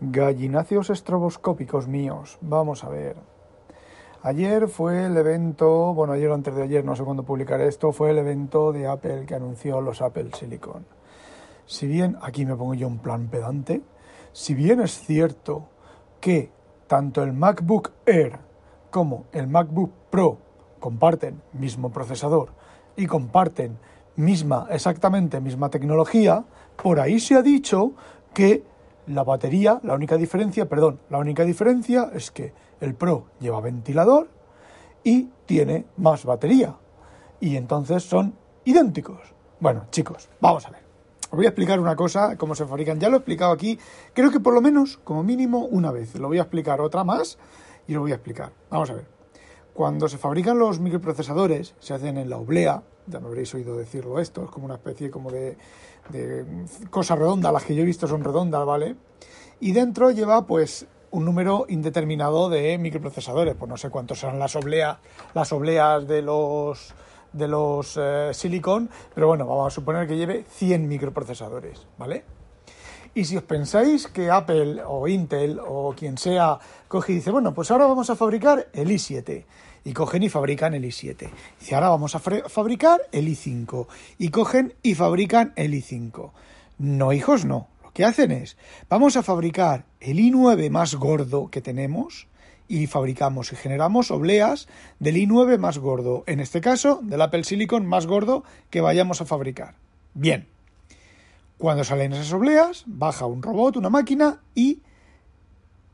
Gallináceos estroboscópicos míos, vamos a ver. Ayer fue el evento, bueno, ayer o antes de ayer, no sé cuándo publicaré esto, fue el evento de Apple que anunció los Apple Silicon. Si bien, aquí me pongo yo un plan pedante, si bien es cierto que tanto el MacBook Air como el MacBook Pro comparten mismo procesador y comparten misma, exactamente misma tecnología, por ahí se ha dicho que la batería, la única diferencia, perdón, la única diferencia es que el Pro lleva ventilador y tiene más batería. Y entonces son idénticos. Bueno, chicos, vamos a ver. Os voy a explicar una cosa, cómo se fabrican. Ya lo he explicado aquí, creo que por lo menos, como mínimo, una vez. Lo voy a explicar otra más y lo voy a explicar. Vamos a ver. Cuando se fabrican los microprocesadores, se hacen en la oblea, ya me habréis oído decirlo esto, es como una especie como de, de cosa redonda, las que yo he visto son redondas, ¿vale? Y dentro lleva pues un número indeterminado de microprocesadores, pues no sé cuántos serán las obleas, las obleas de los de los eh, silicon, pero bueno, vamos a suponer que lleve 100 microprocesadores, ¿vale? Y si os pensáis que Apple o Intel o quien sea coge y dice, bueno, pues ahora vamos a fabricar el i7 y cogen y fabrican el i7. Dice, ahora vamos a fabricar el i5 y cogen y fabrican el i5. No, hijos, no. Lo que hacen es, vamos a fabricar el i9 más gordo que tenemos y fabricamos y generamos obleas del i9 más gordo, en este caso del Apple Silicon más gordo que vayamos a fabricar. Bien, cuando salen esas obleas, baja un robot, una máquina y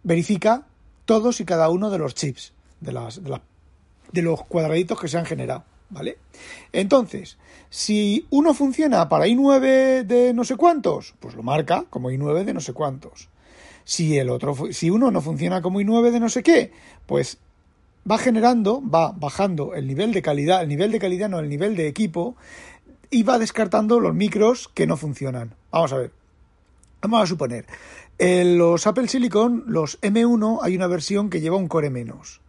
verifica todos y cada uno de los chips, de las, de las de los cuadraditos que se han generado, ¿vale? Entonces, si uno funciona para i9 de no sé cuántos, pues lo marca como i9 de no sé cuántos. Si el otro, si uno no funciona como i9 de no sé qué, pues va generando, va bajando el nivel de calidad, el nivel de calidad no, el nivel de equipo, y va descartando los micros que no funcionan. Vamos a ver. Vamos a suponer, en los Apple Silicon, los M1, hay una versión que lleva un core menos.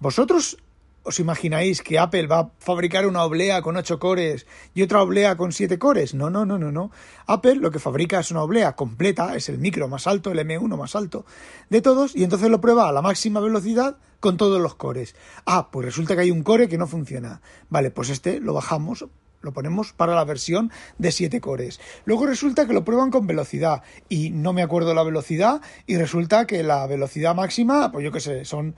Vosotros ¿Os imagináis que Apple va a fabricar una oblea con 8 cores y otra oblea con 7 cores? No, no, no, no, no. Apple lo que fabrica es una oblea completa, es el micro más alto, el M1 más alto de todos, y entonces lo prueba a la máxima velocidad con todos los cores. Ah, pues resulta que hay un core que no funciona. Vale, pues este lo bajamos, lo ponemos para la versión de 7 cores. Luego resulta que lo prueban con velocidad y no me acuerdo la velocidad y resulta que la velocidad máxima, pues yo qué sé, son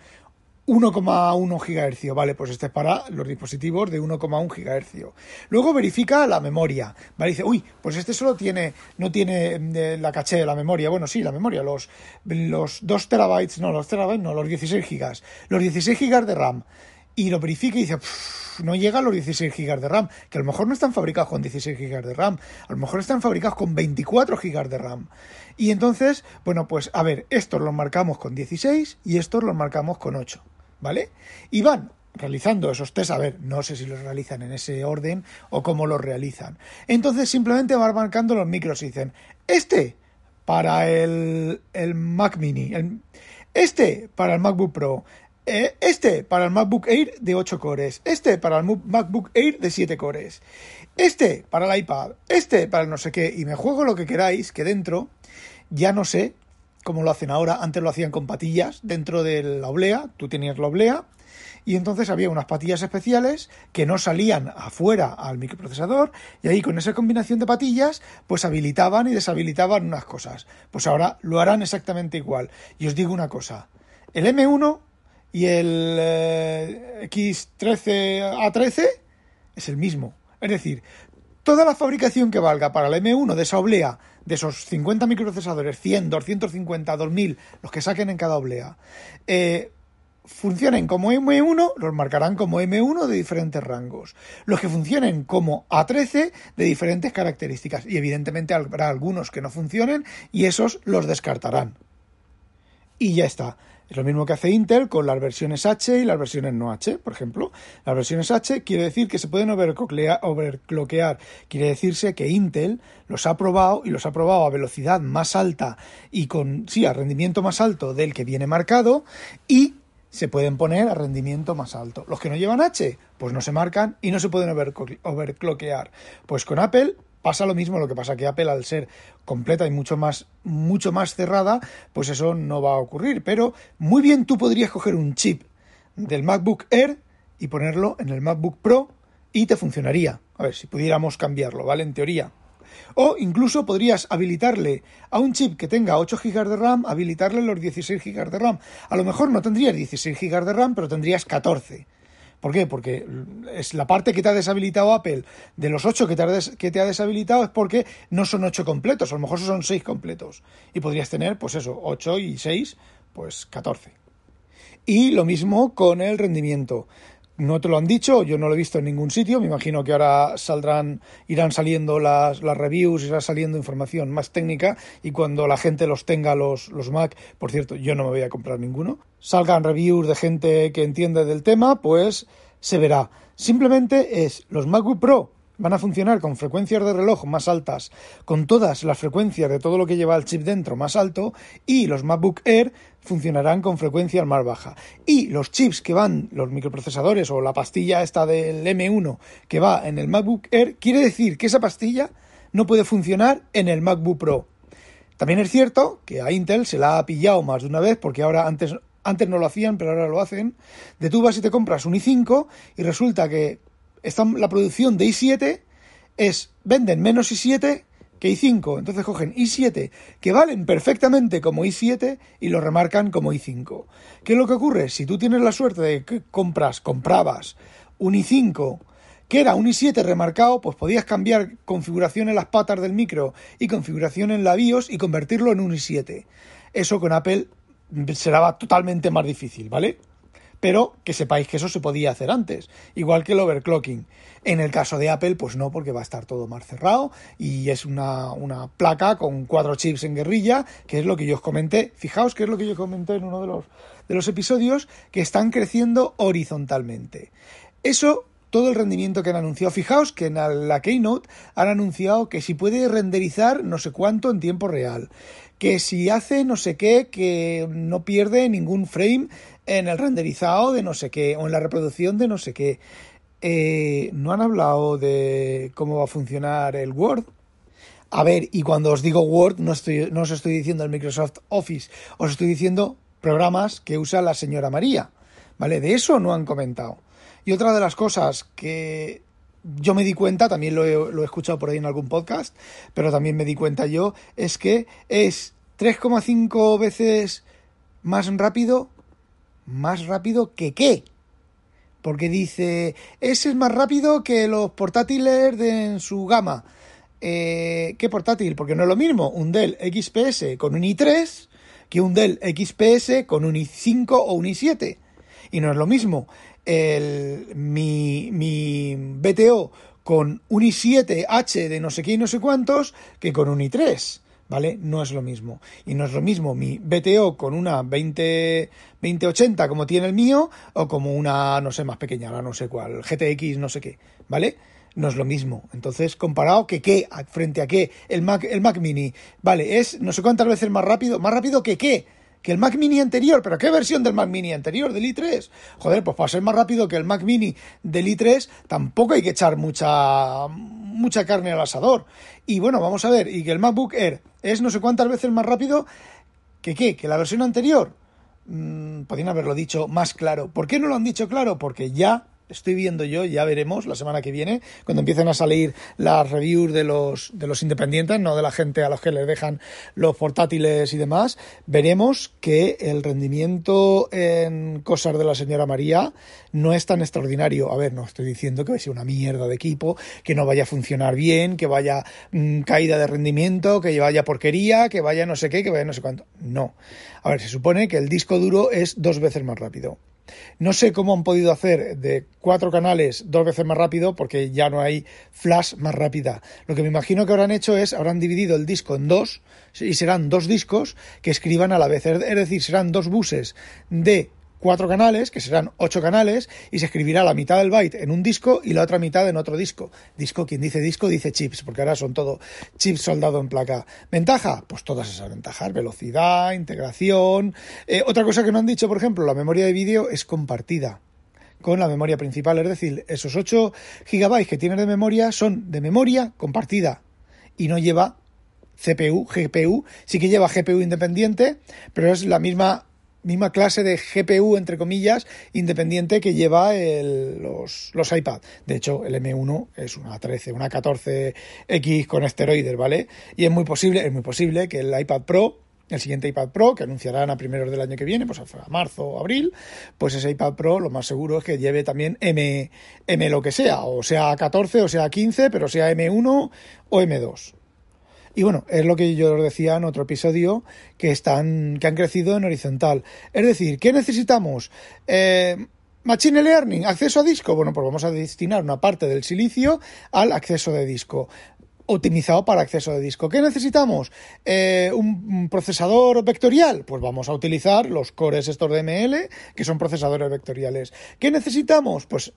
1,1 GHz, vale, pues este es para los dispositivos de 1,1 GHz. Luego verifica la memoria, vale, dice, uy, pues este solo tiene, no tiene mm, la caché de la memoria, bueno, sí, la memoria, los, los 2 terabytes, no, los terabytes, no, los 16 gigas, los 16 gigas de RAM, y lo verifica y dice, no llega a los 16 gigas de RAM, que a lo mejor no están fabricados con 16 gigas de RAM, a lo mejor están fabricados con 24 gigas de RAM. Y entonces, bueno, pues a ver, estos los marcamos con 16 y estos los marcamos con 8. ¿Vale? Y van realizando esos test, a ver, no sé si los realizan en ese orden o cómo los realizan. Entonces simplemente van marcando los micros y dicen, este para el, el Mac mini, este para el MacBook Pro, eh, este para el MacBook Air de 8 cores, este para el MacBook Air de 7 cores, este para el iPad, este para el no sé qué, y me juego lo que queráis, que dentro ya no sé como lo hacen ahora, antes lo hacían con patillas dentro de la oblea, tú tenías la oblea, y entonces había unas patillas especiales que no salían afuera al microprocesador y ahí con esa combinación de patillas pues habilitaban y deshabilitaban unas cosas. Pues ahora lo harán exactamente igual. Y os digo una cosa, el M1 y el eh, X13A13 es el mismo. Es decir, toda la fabricación que valga para el M1 de esa oblea, de esos 50 microprocesadores, 100, 250, 2000, los que saquen en cada oblea, eh, funcionen como M1 los marcarán como M1 de diferentes rangos. Los que funcionen como A13 de diferentes características. Y evidentemente habrá algunos que no funcionen y esos los descartarán. Y ya está. Lo mismo que hace Intel con las versiones H y las versiones no H, por ejemplo. Las versiones H quiere decir que se pueden overclockear. Quiere decirse que Intel los ha probado y los ha probado a velocidad más alta y con, sí, a rendimiento más alto del que viene marcado y se pueden poner a rendimiento más alto. Los que no llevan H, pues no se marcan y no se pueden overclockear. Pues con Apple pasa lo mismo, lo que pasa que Apple al ser completa y mucho más mucho más cerrada, pues eso no va a ocurrir, pero muy bien tú podrías coger un chip del MacBook Air y ponerlo en el MacBook Pro y te funcionaría. A ver, si pudiéramos cambiarlo, ¿vale? En teoría. O incluso podrías habilitarle a un chip que tenga 8 GB de RAM, habilitarle los 16 GB de RAM. A lo mejor no tendrías 16 GB de RAM, pero tendrías 14. ¿Por qué? Porque es la parte que te ha deshabilitado Apple de los 8 que te, ha deshabilitado es porque no son 8 completos, a lo mejor son 6 completos. Y podrías tener, pues eso, 8 y 6, pues 14. Y lo mismo con el rendimiento. No te lo han dicho, yo no lo he visto en ningún sitio. Me imagino que ahora saldrán, irán saliendo las, las reviews, irá saliendo información más técnica y cuando la gente los tenga los, los Mac, por cierto, yo no me voy a comprar ninguno, salgan reviews de gente que entiende del tema, pues se verá. Simplemente es los MacBook Pro van a funcionar con frecuencias de reloj más altas, con todas las frecuencias de todo lo que lleva el chip dentro más alto, y los MacBook Air funcionarán con frecuencias más bajas. Y los chips que van, los microprocesadores o la pastilla esta del M1 que va en el MacBook Air, quiere decir que esa pastilla no puede funcionar en el MacBook Pro. También es cierto que a Intel se la ha pillado más de una vez, porque ahora antes, antes no lo hacían, pero ahora lo hacen. De tú vas y te compras un i5 y resulta que la producción de i7 es, venden menos i7 que i5. Entonces cogen i7 que valen perfectamente como i7 y lo remarcan como i5. ¿Qué es lo que ocurre? Si tú tienes la suerte de que compras, comprabas un i5 que era un i7 remarcado, pues podías cambiar configuración en las patas del micro y configuración en la BIOS y convertirlo en un i7. Eso con Apple será totalmente más difícil, ¿vale? pero que sepáis que eso se podía hacer antes, igual que el overclocking. En el caso de Apple, pues no, porque va a estar todo más cerrado y es una, placa con cuatro chips en guerrilla, que es lo que yo os comenté. Fijaos que es lo que yo comenté en uno de los, de los episodios, que están creciendo horizontalmente. Eso todo el rendimiento que han anunciado. Fijaos que en la Keynote han anunciado que si puede renderizar no sé cuánto en tiempo real, que si hace no sé qué, que no pierde ningún frame en el renderizado de no sé qué o en la reproducción de no sé qué. Eh, no han hablado de cómo va a funcionar el Word. A ver, y cuando os digo Word, no, estoy, no os estoy diciendo el Microsoft Office, os estoy diciendo programas que usa la señora María. ¿Vale? De eso no han comentado. Y otra de las cosas que yo me di cuenta, también lo he, lo he escuchado por ahí en algún podcast, pero también me di cuenta yo, es que es 3,5 veces más rápido ¿Más rápido que qué? Porque dice, ese es más rápido que los portátiles de en su gama. Eh, ¿Qué portátil? Porque no es lo mismo un Dell XPS con un i3 que un Dell XPS con un i5 o un i7. Y no es lo mismo el, mi, mi BTO con un i7H de no sé qué y no sé cuántos que con un i3. ¿vale? No es lo mismo. Y no es lo mismo mi BTO con una 20, 2080 como tiene el mío o como una, no sé, más pequeña, no sé cuál, GTX, no sé qué, ¿vale? No es lo mismo. Entonces, comparado que qué, frente a qué, el Mac, el Mac Mini, vale, es no sé cuántas veces más rápido, más rápido que qué, que el Mac Mini anterior. ¿Pero qué versión del Mac Mini anterior? ¿Del i3? Joder, pues para ser más rápido que el Mac Mini del i3, tampoco hay que echar mucha, mucha carne al asador. Y bueno, vamos a ver, y que el MacBook Air es no sé cuántas veces más rápido que qué, que la versión anterior. Mm, podrían haberlo dicho más claro. ¿Por qué no lo han dicho claro? Porque ya estoy viendo yo, ya veremos la semana que viene, cuando empiecen a salir las reviews de los, de los independientes, no de la gente a los que les dejan los portátiles y demás, veremos que el rendimiento en cosas de la señora María no es tan extraordinario. A ver, no estoy diciendo que vaya a ser una mierda de equipo, que no vaya a funcionar bien, que vaya mm, caída de rendimiento, que vaya porquería, que vaya no sé qué, que vaya no sé cuánto. No. A ver, se supone que el disco duro es dos veces más rápido No sé cómo han podido hacer de cuatro canales dos veces más rápido porque ya no hay flash más rápida. Lo que me imagino que habrán hecho es, habrán dividido el disco en dos y serán dos discos que escriban a la vez. Es decir, serán dos buses de cuatro canales, que serán ocho canales, y se escribirá la mitad del byte en un disco y la otra mitad en otro disco. Disco, quien dice disco, dice chips, porque ahora son todo chips soldado en placa. ¿Ventaja? Pues todas esas ventajas. Velocidad, integración. Eh, otra cosa que no han dicho, por ejemplo, la memoria de vídeo es compartida con la memoria principal, es decir, esos 8 gigabytes que tiene de memoria son de memoria compartida y no lleva CPU, GPU, sí que lleva GPU independiente, pero es la misma misma clase de GPU, entre comillas, independiente que lleva los, los iPad. De hecho, el M1 es una 13, una 14X con esteroides, ¿vale? Y es muy posible, es muy posible que el iPad Pro el siguiente iPad Pro, que anunciarán a primeros del año que viene, pues a marzo o abril, pues ese iPad Pro lo más seguro es que lleve también M, M lo que sea, o sea 14 o sea 15, pero sea M1 o M2. Y bueno, es lo que yo os decía en otro episodio, que, están, que han crecido en horizontal. Es decir, ¿qué necesitamos? Eh, Machine Learning, acceso a disco. Bueno, pues vamos a destinar una parte del silicio al acceso de disco optimizado para acceso de disco. ¿Qué necesitamos? Eh, ¿Un procesador vectorial? Pues vamos a utilizar los cores estos de que son procesadores vectoriales. ¿Qué necesitamos? Pues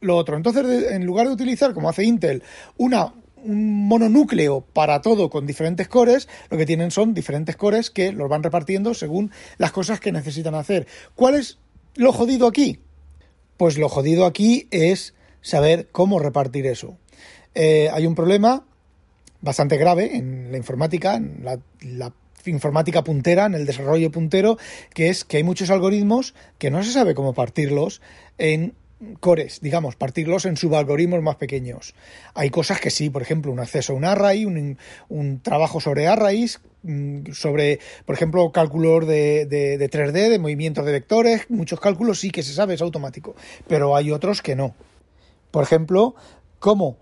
lo otro. Entonces, en lugar de utilizar, como hace Intel, una un mononúcleo para todo con diferentes cores, lo que tienen son diferentes cores que los van repartiendo según las cosas que necesitan hacer. ¿Cuál es lo jodido aquí? Pues lo jodido aquí es saber cómo repartir eso. Eh, hay un problema bastante grave en la informática, en la, la informática puntera, en el desarrollo puntero, que es que hay muchos algoritmos que no se sabe cómo partirlos en cores, digamos, partirlos en subalgoritmos más pequeños. Hay cosas que sí, por ejemplo, un acceso a un array, un, un trabajo sobre arrays, mm, sobre, por ejemplo, cálculos de, de, de 3D, de movimientos de vectores, muchos cálculos sí que se sabe, es automático, pero hay otros que no. Por ejemplo, ¿cómo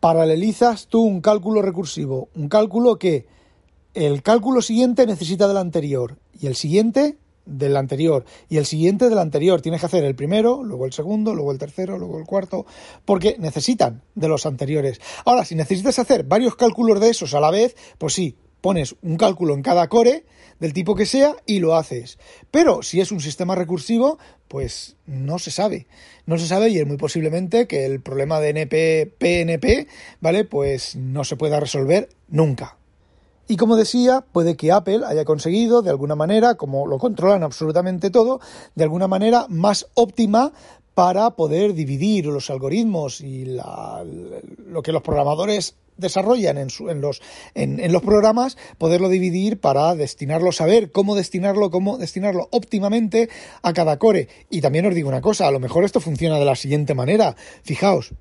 paralelizas tú un cálculo recursivo? Un cálculo que el cálculo siguiente necesita del anterior y el siguiente del anterior y el siguiente del anterior. Tienes que hacer el primero, luego el segundo, luego el tercero, luego el cuarto, porque necesitan de los anteriores. Ahora, si necesitas hacer varios cálculos de esos a la vez, pues sí, pones un cálculo en cada core del tipo que sea y lo haces. Pero si es un sistema recursivo, pues no se sabe. No se sabe y es muy posiblemente que el problema de NP, PNP, ¿vale? Pues no se pueda resolver nunca. Y como decía, puede que Apple haya conseguido, de alguna manera, como lo controlan absolutamente todo, de alguna manera más óptima para poder dividir los algoritmos y lo que los programadores desarrollan en, en los, en, los programas, poderlo dividir para destinarlo, saber cómo destinarlo, cómo destinarlo óptimamente a cada core. Y también os digo una cosa, a lo mejor esto funciona de la siguiente manera. Fijaos,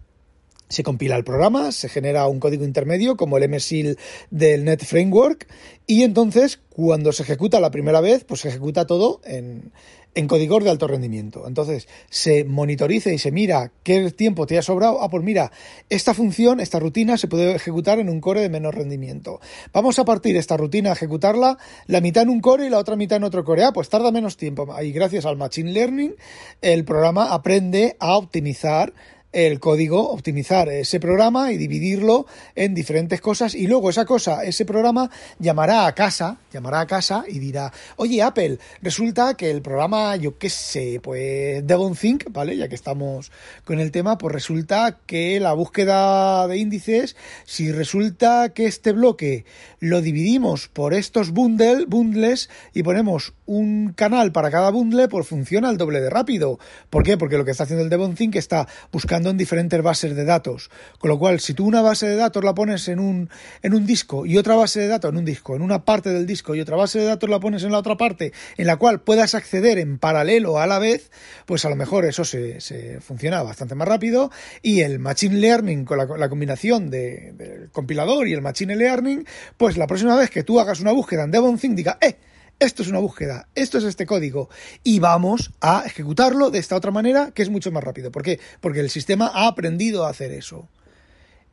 se compila el programa, se genera un código intermedio como el MSIL del Net Framework y entonces cuando se ejecuta la primera vez, pues se ejecuta todo en, en código de alto rendimiento. Entonces se monitoriza y se mira qué tiempo te ha sobrado. Ah, pues mira, esta función, esta rutina se puede ejecutar en un core de menor rendimiento. Vamos a partir esta rutina a ejecutarla, la mitad en un core y la otra mitad en otro core. Ah, pues tarda menos tiempo. Y gracias al Machine Learning, el programa aprende a optimizar el código, optimizar ese programa y dividirlo en diferentes cosas y luego esa cosa, ese programa llamará a casa, llamará a casa y dirá, oye Apple, resulta que el programa, yo qué sé, pues Devon Think, ¿vale? Ya que estamos con el tema, pues resulta que la búsqueda de índices, si resulta que este bloque lo dividimos por estos bundle, bundles y ponemos un canal para cada bundle, pues funciona el doble de rápido. ¿Por qué? Porque lo que está haciendo el Devon Think está buscando en diferentes bases de datos. Con lo cual, si tú una base de datos la pones en un, en un disco y otra base de datos en un disco, en una parte del disco y otra base de datos la pones en la otra parte, en la cual puedas acceder en paralelo a la vez, pues a lo mejor eso se, se funciona bastante más rápido y el Machine Learning con la, combinación de, del compilador y el Machine Learning, pues la próxima vez que tú hagas una búsqueda en Devon diga, ¡eh! Esto es una búsqueda, esto es este código y vamos a ejecutarlo de esta otra manera que es mucho más rápido. ¿Por qué? Porque el sistema ha aprendido a hacer eso.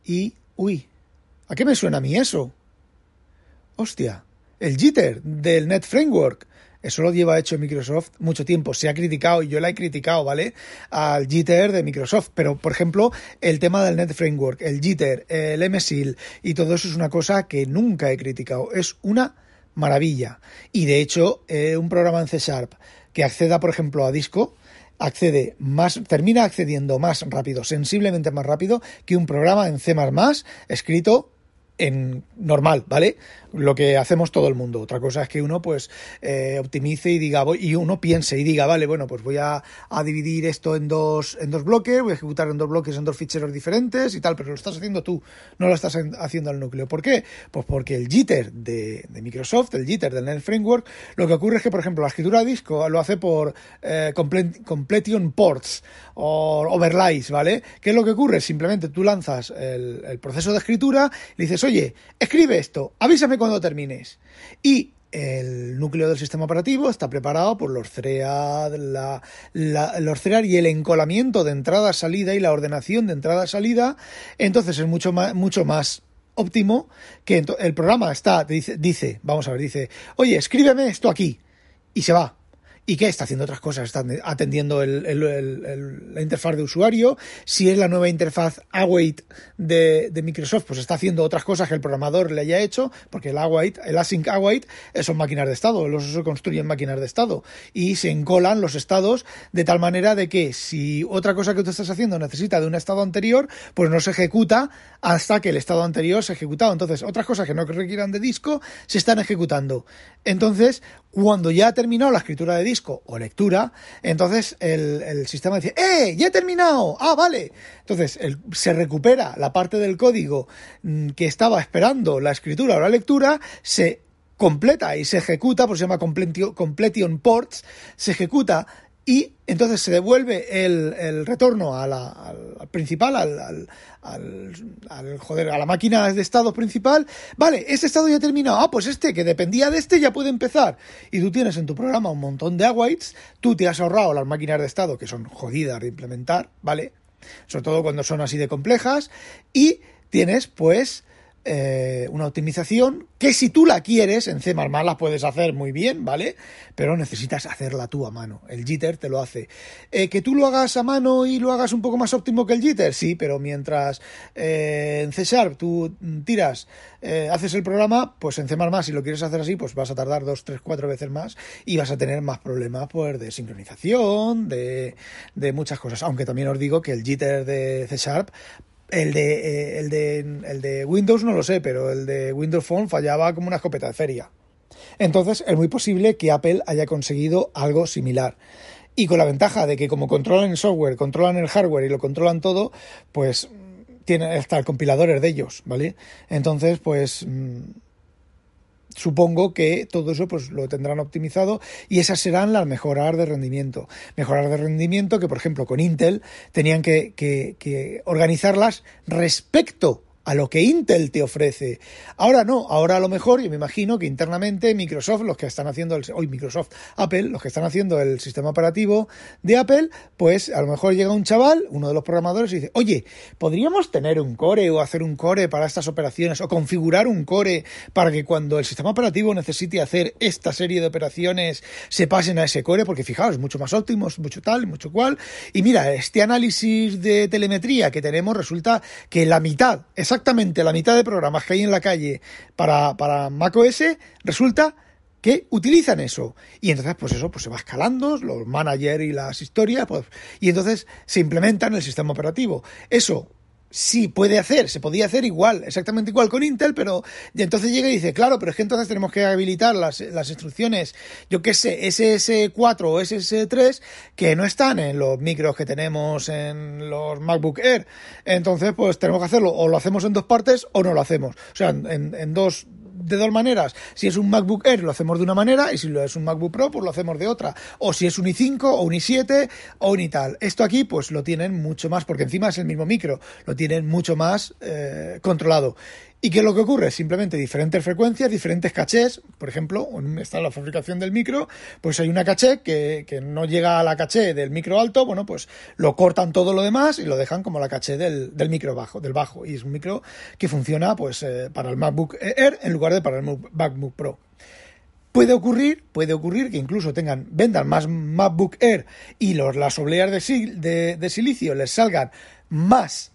Y, uy, ¿a qué me suena a mí eso? Hostia, el jitter del Net Framework. Eso lo lleva hecho Microsoft mucho tiempo. Se ha criticado y yo la he criticado, ¿vale? Al Jitter de Microsoft. Pero, por ejemplo, el tema del Net Framework, el Jitter, el MSIL y todo eso es una cosa que nunca he criticado. Es una maravilla. Y de hecho, eh, un programa en C Sharp que acceda, por ejemplo, a disco, accede más, termina accediendo más rápido, sensiblemente más rápido que un programa en C escrito en normal, ¿vale? Lo que hacemos todo el mundo. Otra cosa es que uno pues eh, optimice y diga y uno piense y diga, vale, bueno, pues voy a, dividir esto en dos en dos bloques, voy a ejecutar en dos bloques en dos ficheros diferentes y tal, pero lo estás haciendo tú, no lo estás haciendo al núcleo. ¿Por qué? Pues porque el jitter de, Microsoft, el jitter del Net Framework, lo que ocurre es que, por ejemplo, la escritura de disco lo hace por eh, completion ports o overlays, ¿vale? ¿Qué es lo que ocurre? Simplemente tú lanzas el, proceso de escritura y le dices, oye, escribe esto, avísame cuando termines. Y el núcleo del sistema operativo está preparado por los CREAD, la, los CREAD y el encolamiento de entrada-salida y la ordenación de entrada-salida. Entonces es mucho más, mucho más óptimo que el programa está, dice, dice, vamos a ver, dice, oye, escríbeme esto aquí. Y se va y que está haciendo otras cosas, está atendiendo la interfaz de usuario. Si es la nueva interfaz Await de, Microsoft, pues está haciendo otras cosas que el programador le haya hecho, porque el Await, el Async Await son máquinas de estado, los construyen máquinas de estado y se encolan los estados de tal manera de que si otra cosa que tú estás haciendo necesita de un estado anterior, pues no se ejecuta hasta que el estado anterior se ha ejecutado. Entonces, otras cosas que no requieran de disco se están ejecutando. Entonces, cuando ya ha terminado la escritura de disco o lectura, entonces el, sistema dice, ¡eh! ¡Ya he terminado! ¡Ah, vale! Entonces se recupera la parte del código mm, que estaba esperando la escritura o la lectura, se completa y se ejecuta, por se llama completion ports, se ejecuta y entonces se devuelve el, retorno a la, al, principal, al, al, joder, a la máquina de estado principal. Vale, este estado ya terminado. Ah, pues este, que dependía de este, ya puede empezar. Y tú tienes en tu programa un montón de awaits, tú te has ahorrado las máquinas de estado, que son jodidas de implementar, ¿vale? Sobre todo cuando son así de complejas, y tienes, pues, eh, una optimización que si tú la quieres, en C++ la puedes hacer muy bien, ¿vale? Pero necesitas hacerla tú a mano. El jitter te lo hace. Eh, que tú lo hagas a mano y lo hagas un poco más óptimo que el jitter, sí, pero mientras eh, en C Sharp tú tiras, haces el programa, pues en C++ si lo quieres hacer así, pues vas a tardar dos, tres, cuatro veces más y vas a tener más problemas pues de sincronización, de, de muchas cosas. Aunque también os digo que el jitter de C Sharp el de, eh, el, de, el de Windows no lo sé, pero el de Windows Phone fallaba como una escopeta de feria. Entonces es muy posible que Apple haya conseguido algo similar. Y con la ventaja de que como controlan el software, controlan el hardware y lo controlan todo, pues tiene hasta el compilador de ellos, ¿vale? Entonces, pues mm, supongo que todo eso pues lo tendrán optimizado y esas serán las mejoras de rendimiento. Mejoras de rendimiento que, por ejemplo, con Intel tenían que, que, que organizarlas respecto a lo que Intel te ofrece. Ahora no, ahora a lo mejor, yo me imagino que internamente Microsoft, los que están haciendo el, hoy Microsoft, Apple, los que están haciendo el sistema operativo de Apple, pues a lo mejor llega un chaval, uno de los programadores, y dice, oye, ¿podríamos tener un core o hacer un core para estas operaciones o configurar un core para que cuando el sistema operativo necesite hacer esta serie de operaciones se pasen a ese core? Porque fijaos, es mucho más óptimo, es mucho tal, mucho cual. Y mira, este análisis de telemetría que tenemos resulta que la mitad, exactamente exactamente la mitad de programas que hay en la calle para, para macOS, resulta que utilizan eso. Y entonces, pues eso, pues se va escalando, los managers y las historias, pues, y entonces se implementa en el sistema operativo. Eso sí puede hacer, se podía hacer igual, exactamente igual con Intel, pero entonces llega y dice, claro, pero es que entonces tenemos que habilitar las, las instrucciones, yo qué sé, SS4 o SS3, que no están en los micros que tenemos en los MacBook Air. Entonces, pues tenemos que hacerlo, o lo hacemos en dos partes o no lo hacemos. O sea, en, en dos de dos maneras. Si es un MacBook Air lo hacemos de una manera y si lo es un MacBook Pro pues lo hacemos de otra. O si es un i5 o un i7 o un i tal. Esto aquí pues lo tienen mucho más porque encima es el mismo micro, lo tienen mucho más eh, controlado. ¿Y qué es lo que ocurre? Simplemente diferentes frecuencias, diferentes cachés. Por ejemplo, está la fabricación del micro, pues hay una caché que, que, no llega a la caché del micro alto, bueno, pues lo cortan todo lo demás y lo dejan como la caché del, del micro bajo, del bajo. Y es un micro que funciona pues eh, para el MacBook Air en lugar de para el MacBook Pro. Puede ocurrir, puede ocurrir que incluso tengan, vendan más MacBook Air y los, las obleas de, de silicio les salgan más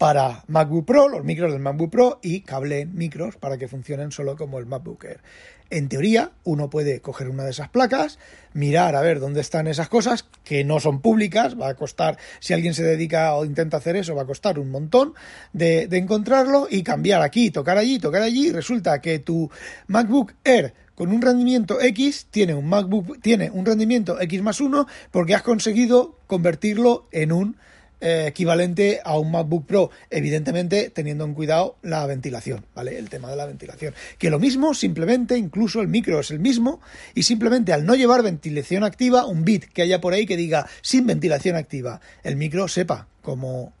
para MacBook Pro, los micros del MacBook Pro y cable micros para que funcionen solo como el MacBook Air. En teoría, uno puede coger una de esas placas, mirar a ver dónde están esas cosas, que no son públicas, va a costar, si alguien se dedica o intenta hacer eso, va a costar un montón de, encontrarlo y cambiar aquí, tocar allí, tocar allí. Resulta que tu MacBook Air con un rendimiento X tiene un MacBook, tiene un rendimiento X más 1 porque has conseguido convertirlo en un eh, equivalente a un MacBook Pro, evidentemente teniendo en cuidado la ventilación, ¿vale? El tema de la ventilación. Que lo mismo, simplemente, incluso el micro es el mismo, y simplemente al no llevar ventilación activa, un bit que haya por ahí que diga sin ventilación activa, el micro sepa cómo,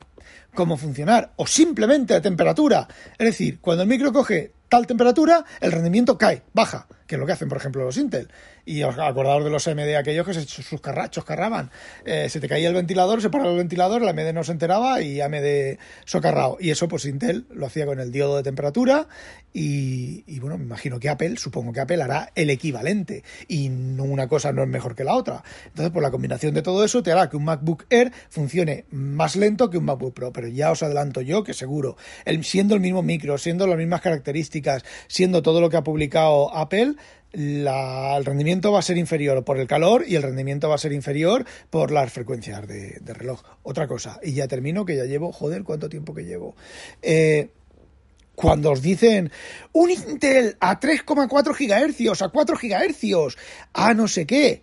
cómo funcionar, o simplemente la temperatura. Es decir, cuando el micro coge tal temperatura, el rendimiento cae, baja, que es lo que hacen, por ejemplo, los Intel y os acordados de los AMD aquellos que se sus carrachos carraban. Eh, se te caía el ventilador, se paraba el ventilador, la AMD no se enteraba y AMD socarrao. Y eso, pues Intel lo hacía con el diodo de temperatura y, bueno, me imagino que Apple, supongo que Apple hará el equivalente y no, una cosa no es mejor que la otra. Entonces, pues la combinación de todo eso te hará que un MacBook Air funcione más lento que un MacBook Pro. Pero ya os adelanto yo que seguro, siendo el mismo micro, siendo las mismas características, siendo todo lo que ha publicado Apple, el rendimiento va a ser inferior por el calor y el rendimiento va a ser inferior por las frecuencias de, reloj. Otra cosa, y ya termino, que ya llevo, joder, cuánto tiempo que llevo. Eh, cuando os dicen un Intel a 3,4 GHz, a 4 GHz, a no sé qué.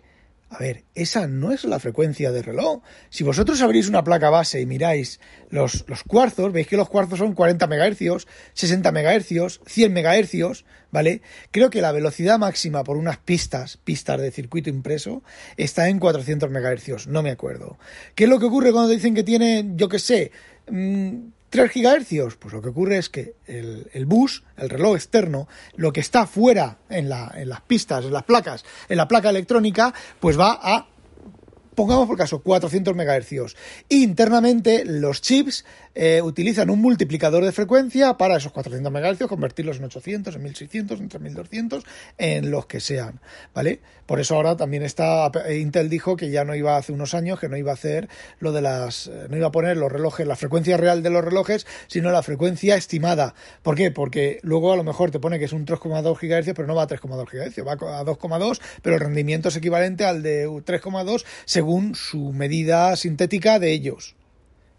A ver, esa no es la frecuencia de reloj. Si vosotros abrís una placa base y miráis los, los cuarzos, veis que los cuarzos son 40 MHz, 60 MHz, 100 MHz, ¿vale? Creo que la velocidad máxima por unas pistas, pistas de circuito impreso, está en 400 MHz, no me acuerdo. ¿Qué es lo que ocurre cuando dicen que tiene, yo qué sé, mm, 3 GHz, pues lo que ocurre es que el, bus, el reloj externo, lo que está fuera en, la, en las pistas, en las placas, en la placa electrónica, pues va a pongamos por caso 400 MHz. Internamente los chips eh, utilizan un multiplicador de frecuencia para esos 400 MHz, convertirlos en 800, en 1600, en 3200, en los que sean, ¿vale? Por eso ahora también está, Intel dijo que ya no iba hace unos años, que no iba a hacer lo de las, eh, no iba a poner los relojes, la frecuencia real de los relojes, sino la frecuencia estimada. ¿Por qué? Porque luego a lo mejor te pone que es un 3,2 GHz, pero no va a 3,2 GHz, va a 2,2, pero el rendimiento es equivalente al de 3,2 según su medida sintética de ellos.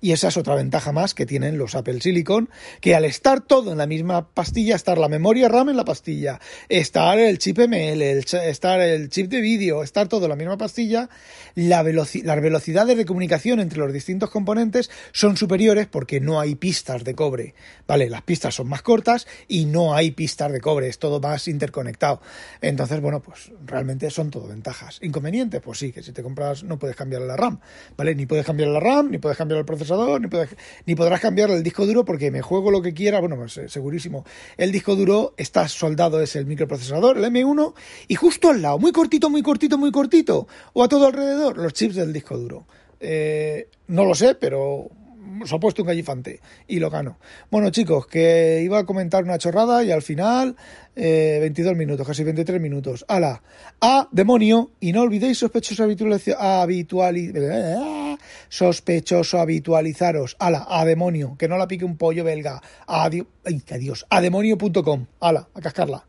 Y esa es otra ventaja más que tienen los Apple Silicon, que al estar todo en la misma pastilla, estar la memoria RAM en la pastilla, estar el chip ML, estar el chip de vídeo, estar todo en la misma pastilla, la las velocidades de comunicación entre los distintos componentes son superiores porque no hay pistas de cobre. Vale, las pistas son más cortas y no hay pistas de cobre, es todo más interconectado. Entonces, bueno, pues realmente son todo ventajas. Inconvenientes, pues sí, que si te compras no puedes cambiar la RAM, ¿vale? Ni puedes cambiar la RAM, ni puedes cambiar el procesador ni, podrás cambiar el disco duro porque me juego lo que quiera, bueno, pues eh, segurísimo. El disco duro está soldado, es el microprocesador, el M1, y justo al lado, muy cortito, muy cortito, muy cortito, o a todo alrededor, los chips del disco duro. Eh, no lo sé, pero se ha puesto un gallifante y lo gano. Bueno, chicos, que iba a comentar una chorrada y al final 22 eh, minutos, casi 23 minutos. ¡Hala! ¡A demonio! Y no olvidéis sospechoso sospechoso habitualizaros. ¡Hala! ¡A demonio! Que no la pique un pollo belga. ¡Adiós! ¡Ay, adiós! ¡A demonio.com! ¡Hala! A cascarla.